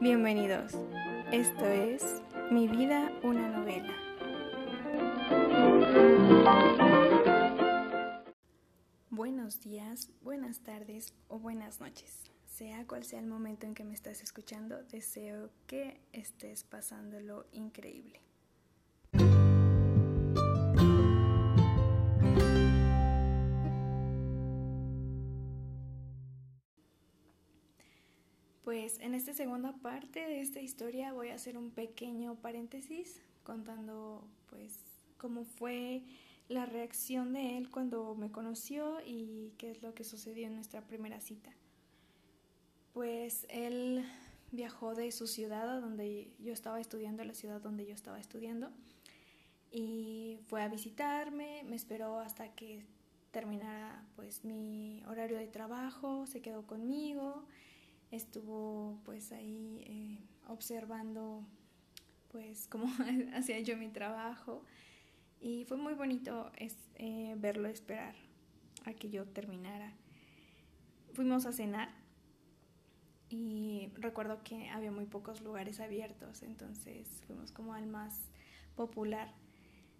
bienvenidos. Esto es Mi vida, una novela. Buenos días, buenas tardes o buenas noches. Sea cual sea el momento en que me estás escuchando, deseo que estés pasándolo increíble. Pues en esta segunda parte de esta historia voy a hacer un pequeño paréntesis contando pues cómo fue la reacción de él cuando me conoció y qué es lo que sucedió en nuestra primera cita. Pues él viajó de su ciudad a donde yo estaba estudiando, la ciudad donde yo estaba estudiando, y fue a visitarme, me esperó hasta que terminara pues mi horario de trabajo, se quedó conmigo estuvo pues ahí eh, observando pues cómo hacía yo mi trabajo y fue muy bonito eh, verlo esperar a que yo terminara. Fuimos a cenar y recuerdo que había muy pocos lugares abiertos, entonces fuimos como al más popular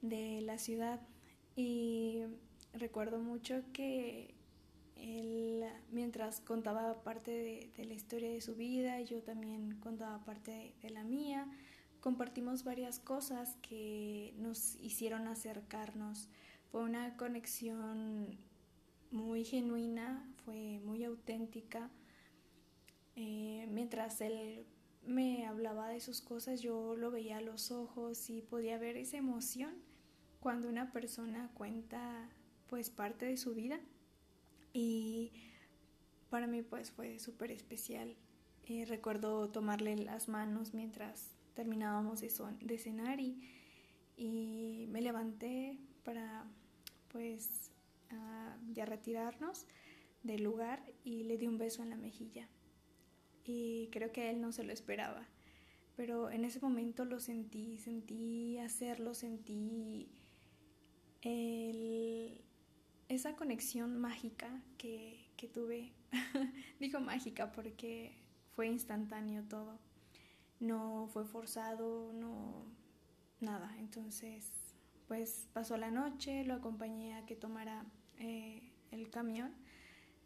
de la ciudad y recuerdo mucho que él, mientras contaba parte de, la historia de su vida, yo también contaba parte de, la mía. Compartimos varias cosas que nos hicieron acercarnos. Fue una conexión muy genuina, fue muy auténtica. Eh, mientras él me hablaba de sus cosas, yo lo veía a los ojos y podía ver esa emoción cuando una persona cuenta pues parte de su vida y para mí pues fue súper especial. Eh, recuerdo tomarle las manos mientras terminábamos de, cenar y, y, me levanté para pues ya retirarnos del lugar y le di un beso en la mejilla. Y creo que él no se lo esperaba. Pero en ese momento lo sentí, sentí hacerlo, sentí el, esa conexión mágica que, tuve, digo mágica porque fue instantáneo todo, no fue forzado, no nada, entonces pues pasó la noche, lo acompañé a que tomara eh, el camión,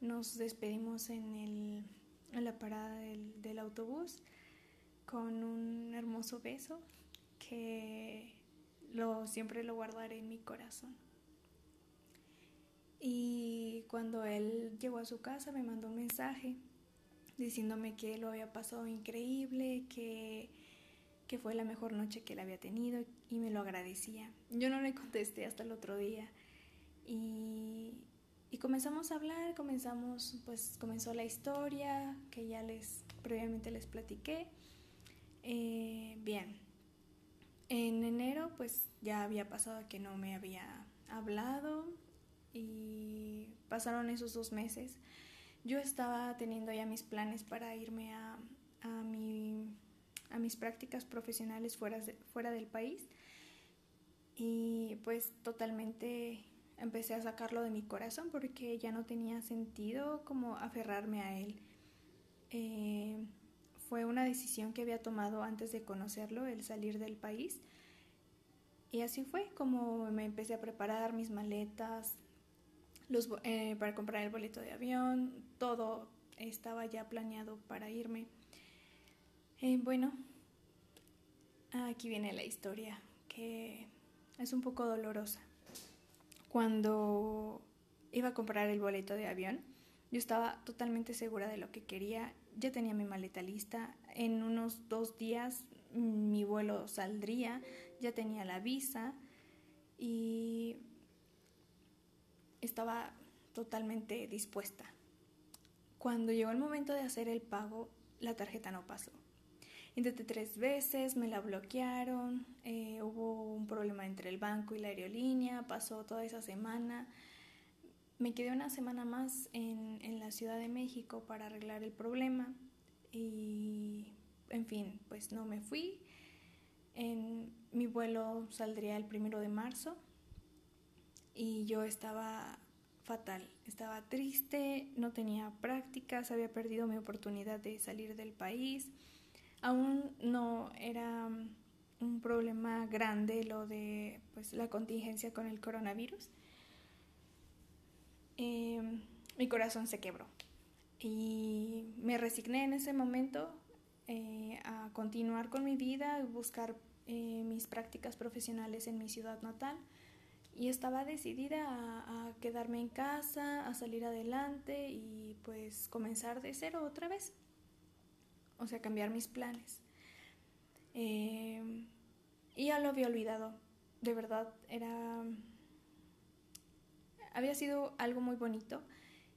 nos despedimos en, el, en la parada del, del autobús con un hermoso beso que lo, siempre lo guardaré en mi corazón. Y cuando él llegó a su casa me mandó un mensaje diciéndome que lo había pasado increíble, que, que fue la mejor noche que él había tenido y me lo agradecía. Yo no le contesté hasta el otro día y, y comenzamos a hablar, comenzamos, pues comenzó la historia que ya les previamente les platiqué. Eh, bien, en enero pues ya había pasado que no me había hablado, y pasaron esos dos meses. Yo estaba teniendo ya mis planes para irme a, a, mi, a mis prácticas profesionales fuera, fuera del país y pues totalmente empecé a sacarlo de mi corazón porque ya no tenía sentido como aferrarme a él. Eh, fue una decisión que había tomado antes de conocerlo, el salir del país. Y así fue como me empecé a preparar mis maletas, eh, para comprar el boleto de avión, todo estaba ya planeado para irme. Eh, bueno, aquí viene la historia, que es un poco dolorosa. Cuando iba a comprar el boleto de avión, yo estaba totalmente segura de lo que quería, ya tenía mi maleta lista, en unos dos días mi vuelo saldría, ya tenía la visa y estaba totalmente dispuesta. Cuando llegó el momento de hacer el pago, la tarjeta no pasó. Intenté tres veces, me la bloquearon, eh, hubo un problema entre el banco y la aerolínea, pasó toda esa semana. Me quedé una semana más en, en la Ciudad de México para arreglar el problema y, en fin, pues no me fui. Mi vuelo saldría el primero de marzo y yo estaba fatal, estaba triste, no tenía prácticas, había perdido mi oportunidad de salir del país, Aún no era un problema grande lo de pues, la contingencia con el coronavirus. Em, mi corazón se quebró y me resigné en ese momento eh, a continuar con mi vida, buscar eh, mis prácticas profesionales en mi ciudad natal y estaba decidida a, quedarme en casa, a salir adelante y pues comenzar de cero otra vez, o sea, cambiar mis planes. Em, y ya lo había olvidado, de verdad, era... Había sido algo muy bonito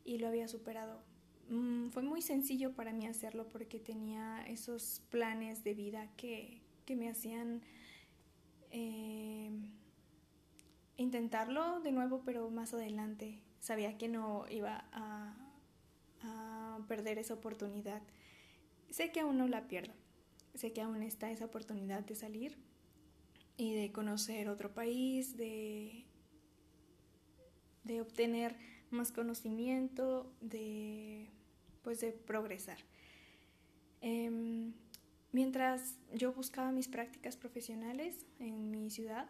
y lo había superado. Mm, fue muy sencillo para mí hacerlo porque tenía esos planes de vida que, que me hacían eh, intentarlo de nuevo, pero más adelante. Sabía que no iba a, perder esa oportunidad. Sé que aún no la pierdo. Sé que aún está esa oportunidad de salir y de conocer otro país, de, de obtener más conocimiento, de, pues de progresar. Em, mientras yo buscaba mis prácticas profesionales en mi ciudad,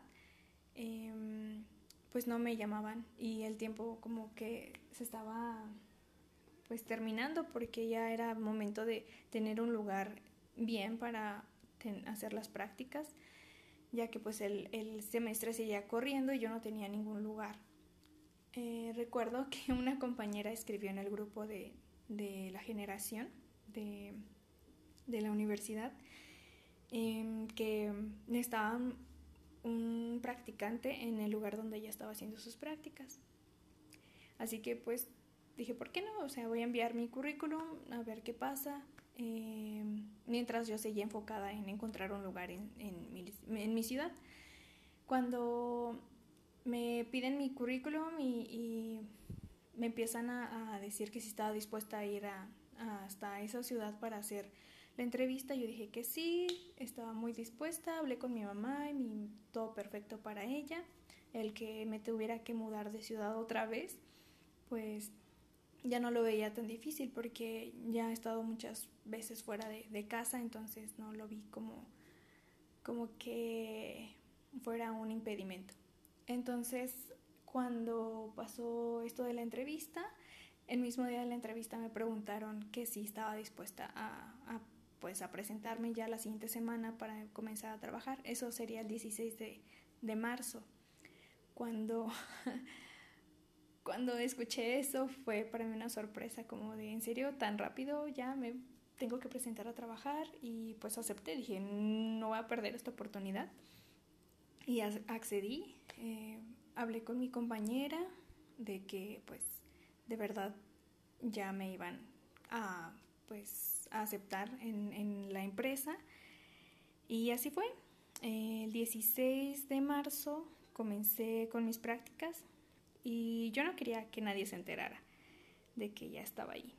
em, pues no me llamaban y el tiempo como que se estaba pues terminando porque ya era momento de tener un lugar bien para hacer las prácticas ya que pues el, el, semestre seguía corriendo y yo no tenía ningún lugar. Eh, recuerdo que una compañera escribió en el grupo de, de la generación de, de la universidad em, que estaba un practicante en el lugar donde ella estaba haciendo sus prácticas. Así que pues dije, ¿por qué no? O sea, voy a enviar mi currículum a ver qué pasa. Em, mientras yo seguía enfocada en encontrar un lugar en, en, mi, ciudad. Cuando me piden mi currículum y, me empiezan a, a, decir que si estaba dispuesta a ir a, hasta esa ciudad para hacer la entrevista, yo dije que sí, estaba muy dispuesta, hablé con mi mamá y mi, todo perfecto para ella. El que me tuviera que mudar de ciudad otra vez, pues ya no lo veía tan difícil porque ya he estado muchas veces fuera de, casa, entonces no lo vi como, como que fuera un impedimento. Entonces, cuando pasó esto de la entrevista, el mismo día de la entrevista me preguntaron que si estaba dispuesta a, pues a presentarme ya la siguiente semana para comenzar a trabajar. Eso sería el 16 de, de marzo. Cuando cuando escuché eso fue para mí una sorpresa como de, ¿en serio tan rápido ya me tengo que presentar a trabajar? Y pues acepté, dije, no voy a perder esta oportunidad. Y accedí, eh, hablé con mi compañera de que pues de verdad ya me iban a pues aceptar en, en la empresa. Y así fue. El 16 de marzo comencé con mis prácticas y yo no quería que nadie se enterara de que ya estaba ahí.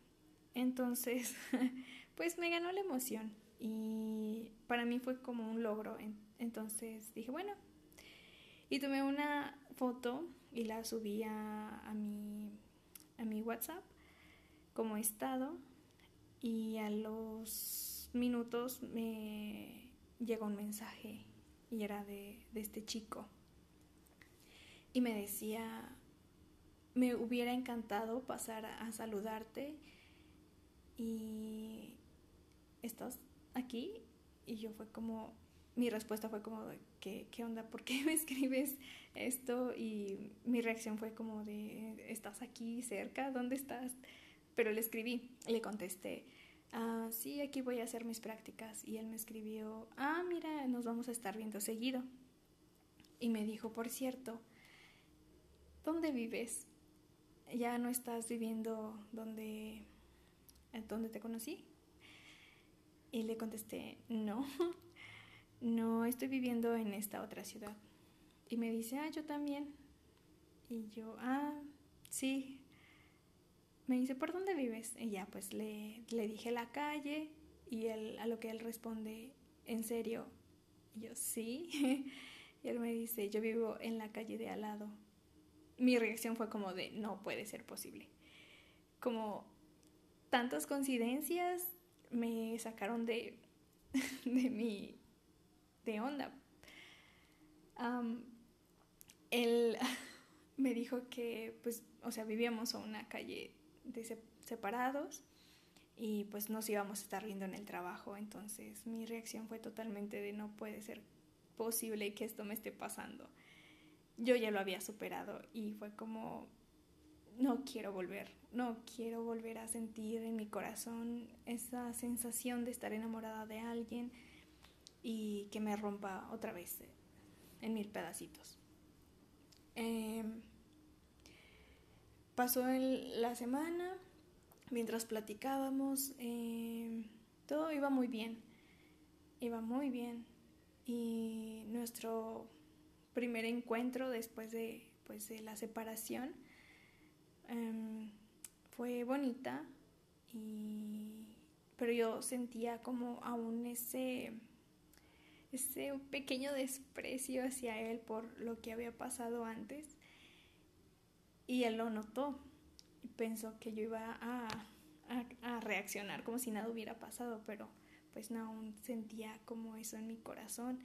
Entonces, pues me ganó la emoción y para mí fue como un logro. Entonces dije, bueno, y tomé una foto y la subí a, a, mi, a mi WhatsApp como estado y a los minutos me llegó un mensaje y era de, de este chico y me decía me hubiera encantado pasar a, saludarte y estás aquí y yo fue como mi respuesta fue como ¿qué, qué onda? ¿por qué me escribes esto? y mi reacción fue como de ¿estás aquí cerca? ¿dónde estás? Pero le escribí, le contesté ah, sí, aquí voy a hacer mis prácticas y él me escribió ah, mira, nos vamos a estar viendo seguido y me dijo, por cierto, ¿dónde vives? ya no estás viviendo donde, donde te conocí. Y le contesté, no, no estoy viviendo en esta otra ciudad. Y me dice, ah, yo también. Y yo, ah, sí. Me dice, ¿por dónde vives? Y ya, pues le, le dije la calle y él, a lo que él responde, ¿en serio? Y yo, sí. y él me dice, yo vivo en la calle de al lado mi reacción fue como de no puede ser posible. Como tantas coincidencias me sacaron de, de mi, de onda. él me dijo que, pues, o sea, vivíamos a una calle de separados y pues nos íbamos a estar viendo en el trabajo. Entonces mi reacción fue totalmente de no puede ser posible que esto me esté pasando. Yo ya lo había superado y fue como, no quiero volver, no quiero volver a sentir en mi corazón esa sensación de estar enamorada de alguien y que me rompa otra vez en mil pedacitos. Em, pasó la semana, mientras platicábamos, em, todo iba muy bien, iba muy bien. Y nuestro primer encuentro después de, pues, de la separación em, fue bonita, pero yo sentía como aún ese, ese pequeño desprecio hacia él por lo que había pasado antes. Y él lo notó y pensó que yo iba a, a, reaccionar como si nada hubiera pasado, pero pues no, aún sentía como eso en mi corazón.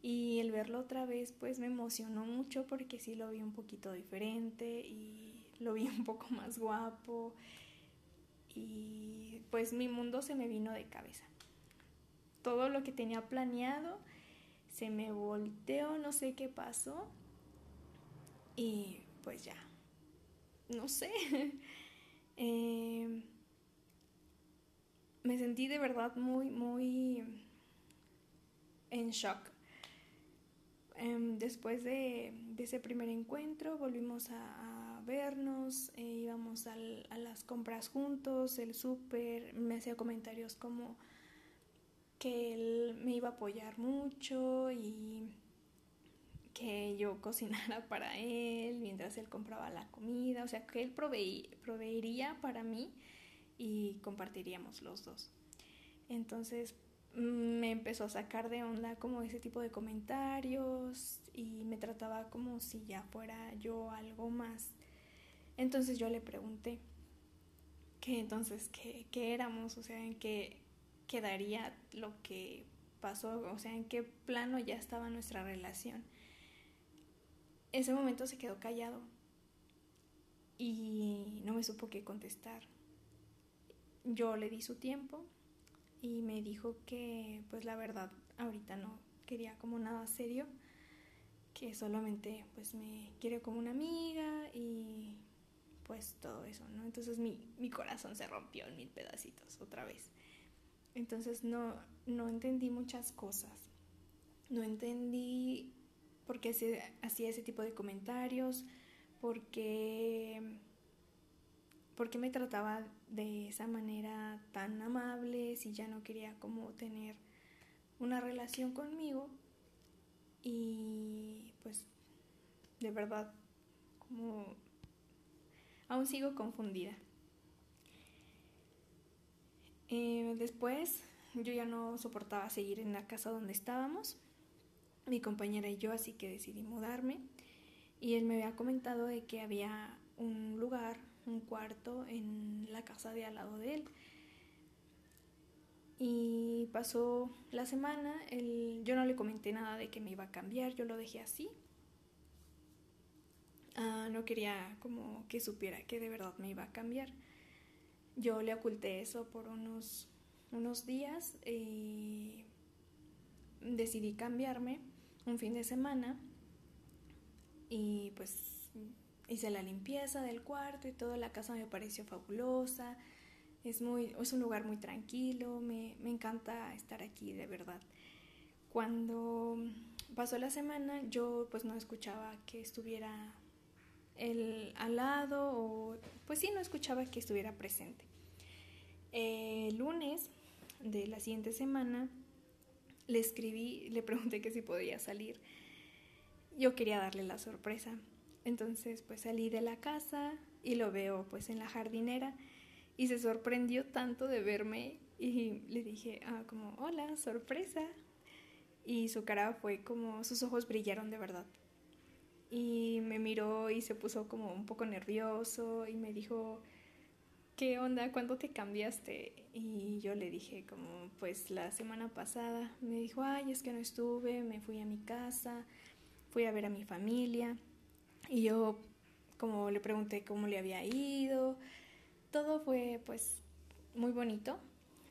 Y el verlo otra vez pues me emocionó mucho porque sí lo vi un poquito diferente y lo vi un poco más guapo y pues mi mundo se me vino de cabeza. Todo lo que tenía planeado se me volteó, no sé qué pasó y pues ya, no sé. Em, me sentí de verdad muy, muy en shock. Em, después de, ese primer encuentro volvimos a, vernos, eh, íbamos a las compras juntos, el súper, me hacía comentarios como que él me iba a apoyar mucho y yo cocinara para él mientras él compraba la comida, o sea, que él proveería para mí y compartiríamos los dos. Entonces mm, me empezó a sacar de onda como ese tipo de comentarios y me trataba como si ya fuera yo algo más. Entonces yo le pregunté que entonces qué, qué éramos, o sea, en qué quedaría lo que pasó, o sea, en qué plano ya estaba nuestra relación. Ese momento se quedó callado y no me supo qué contestar. Yo le di su tiempo y me dijo que pues la verdad ahorita no quería como nada serio, que solamente pues me quiere como una amiga y pues todo eso, ¿no? Entonces mi, mi corazón se rompió en mil pedacitos otra vez. Entonces no, no entendí muchas cosas. No entendí por qué se hacía ese tipo de comentarios, por qué, por qué me trataba de esa manera tan amable si ya no quería como tener una relación conmigo. Y pues de verdad como aún sigo confundida. Eh, después yo ya no soportaba seguir en la casa donde estábamos, mi compañera y yo, así que decidí mudarme. Y él me había comentado de que había un lugar, un cuarto en la casa de al lado de él. Y pasó la semana, yo no le comenté nada de que me iba a cambiar, yo lo dejé así. Ah, no quería como que supiera que de verdad me iba a cambiar. Yo le oculté eso por unos, unos días y decidí cambiarme un fin de semana y pues hice la limpieza del cuarto y toda la casa me pareció fabulosa. Es, muy, es un lugar muy tranquilo, me, me encanta estar aquí de verdad. Cuando pasó la semana yo pues no escuchaba que estuviera el al lado o pues sí no escuchaba que estuviera presente. El lunes de la siguiente semana le escribí, le pregunté que si podía salir. Yo quería darle la sorpresa. Entonces pues salí de la casa y lo veo pues en la jardinera y se sorprendió tanto de verme y le dije ah, como hola, sorpresa. Y su cara fue como, sus ojos brillaron de verdad y me miró y se puso como un poco nervioso y me dijo ¿qué onda? ¿Cuándo te cambiaste? Y yo le dije como, pues la semana pasada. Me dijo, ay, es que no estuve, me fui a mi casa, fui a ver a mi familia. Y yo como le pregunté cómo le había ido. Todo fue pues muy bonito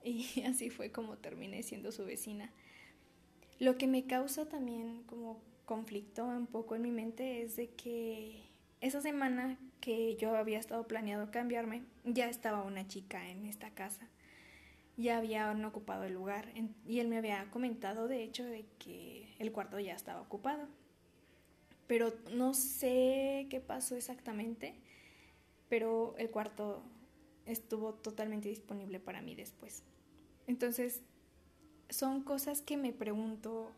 y así fue como terminé siendo su vecina. Lo que me causa también como conflicto un poco en mi mente es de que esa semana que yo había estado planeado cambiarme, ya estaba una chica en esta casa. Ya habían ocupado el lugar y él me había comentado de hecho de que el cuarto ya estaba ocupado. Pero no sé qué pasó exactamente, pero el cuarto estuvo totalmente disponible para mí después. Entonces, son cosas que me pregunto,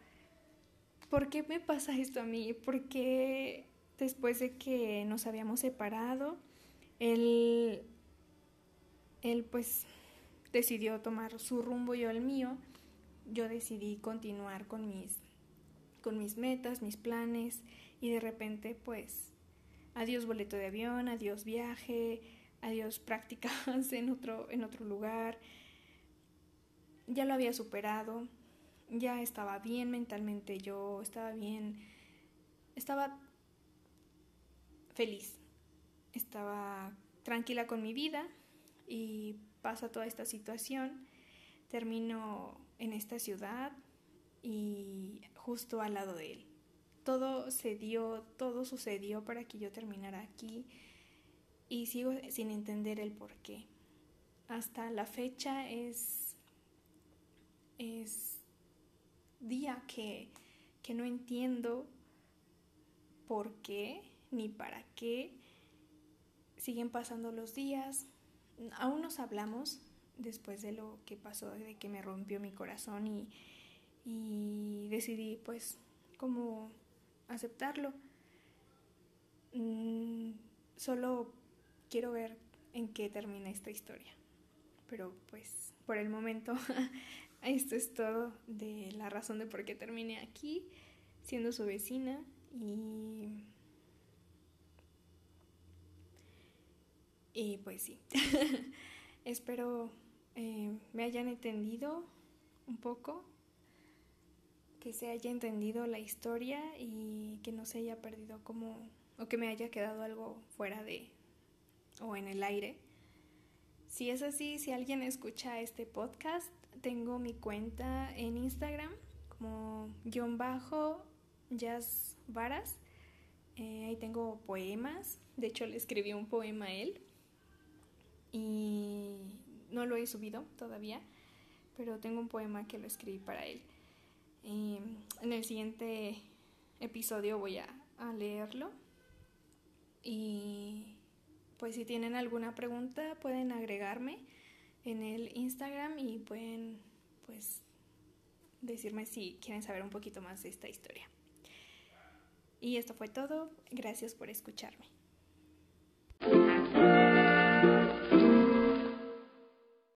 ¿por qué me pasa esto a mí? ¿Por qué después de que nos habíamos separado, él, él pues decidió tomar su rumbo y yo el mío? Yo decidí continuar con mis, con mis metas, mis planes y de repente pues adiós boleto de avión, adiós viaje, adiós prácticas en otro, en otro lugar. Ya lo había superado, ya estaba bien mentalmente yo, estaba bien, estaba feliz, estaba tranquila con mi vida y pasa toda esta situación, termino en esta ciudad y justo al lado de él. Todo se dio, todo sucedió para que yo terminara aquí y sigo sin entender el por qué. Hasta la fecha es, es día que, que no entiendo por qué ni para qué. Siguen pasando los días, aún nos hablamos después de lo que pasó, de que me rompió mi corazón y, y decidí pues como aceptarlo. Mm, solo quiero ver en qué termina esta historia. Pero pues por el momento esto es todo de la razón de por qué terminé aquí, siendo su vecina y... Y pues sí, espero eh, me hayan entendido un poco, que se haya entendido la historia y que no se haya perdido como, o que me haya quedado algo fuera de, o en el aire. Si es así, si alguien escucha este podcast, tengo mi cuenta en Instagram como guion bajo jazz varas. Eh, ahí tengo poemas. De hecho, le escribí un poema a él. Y no lo he subido todavía, pero tengo un poema que lo escribí para él. en el siguiente episodio voy a, a leerlo. Y pues si tienen alguna pregunta pueden agregarme en el Instagram y pueden pues decirme si quieren saber un poquito más de esta historia. Y esto fue todo. Gracias por escucharme.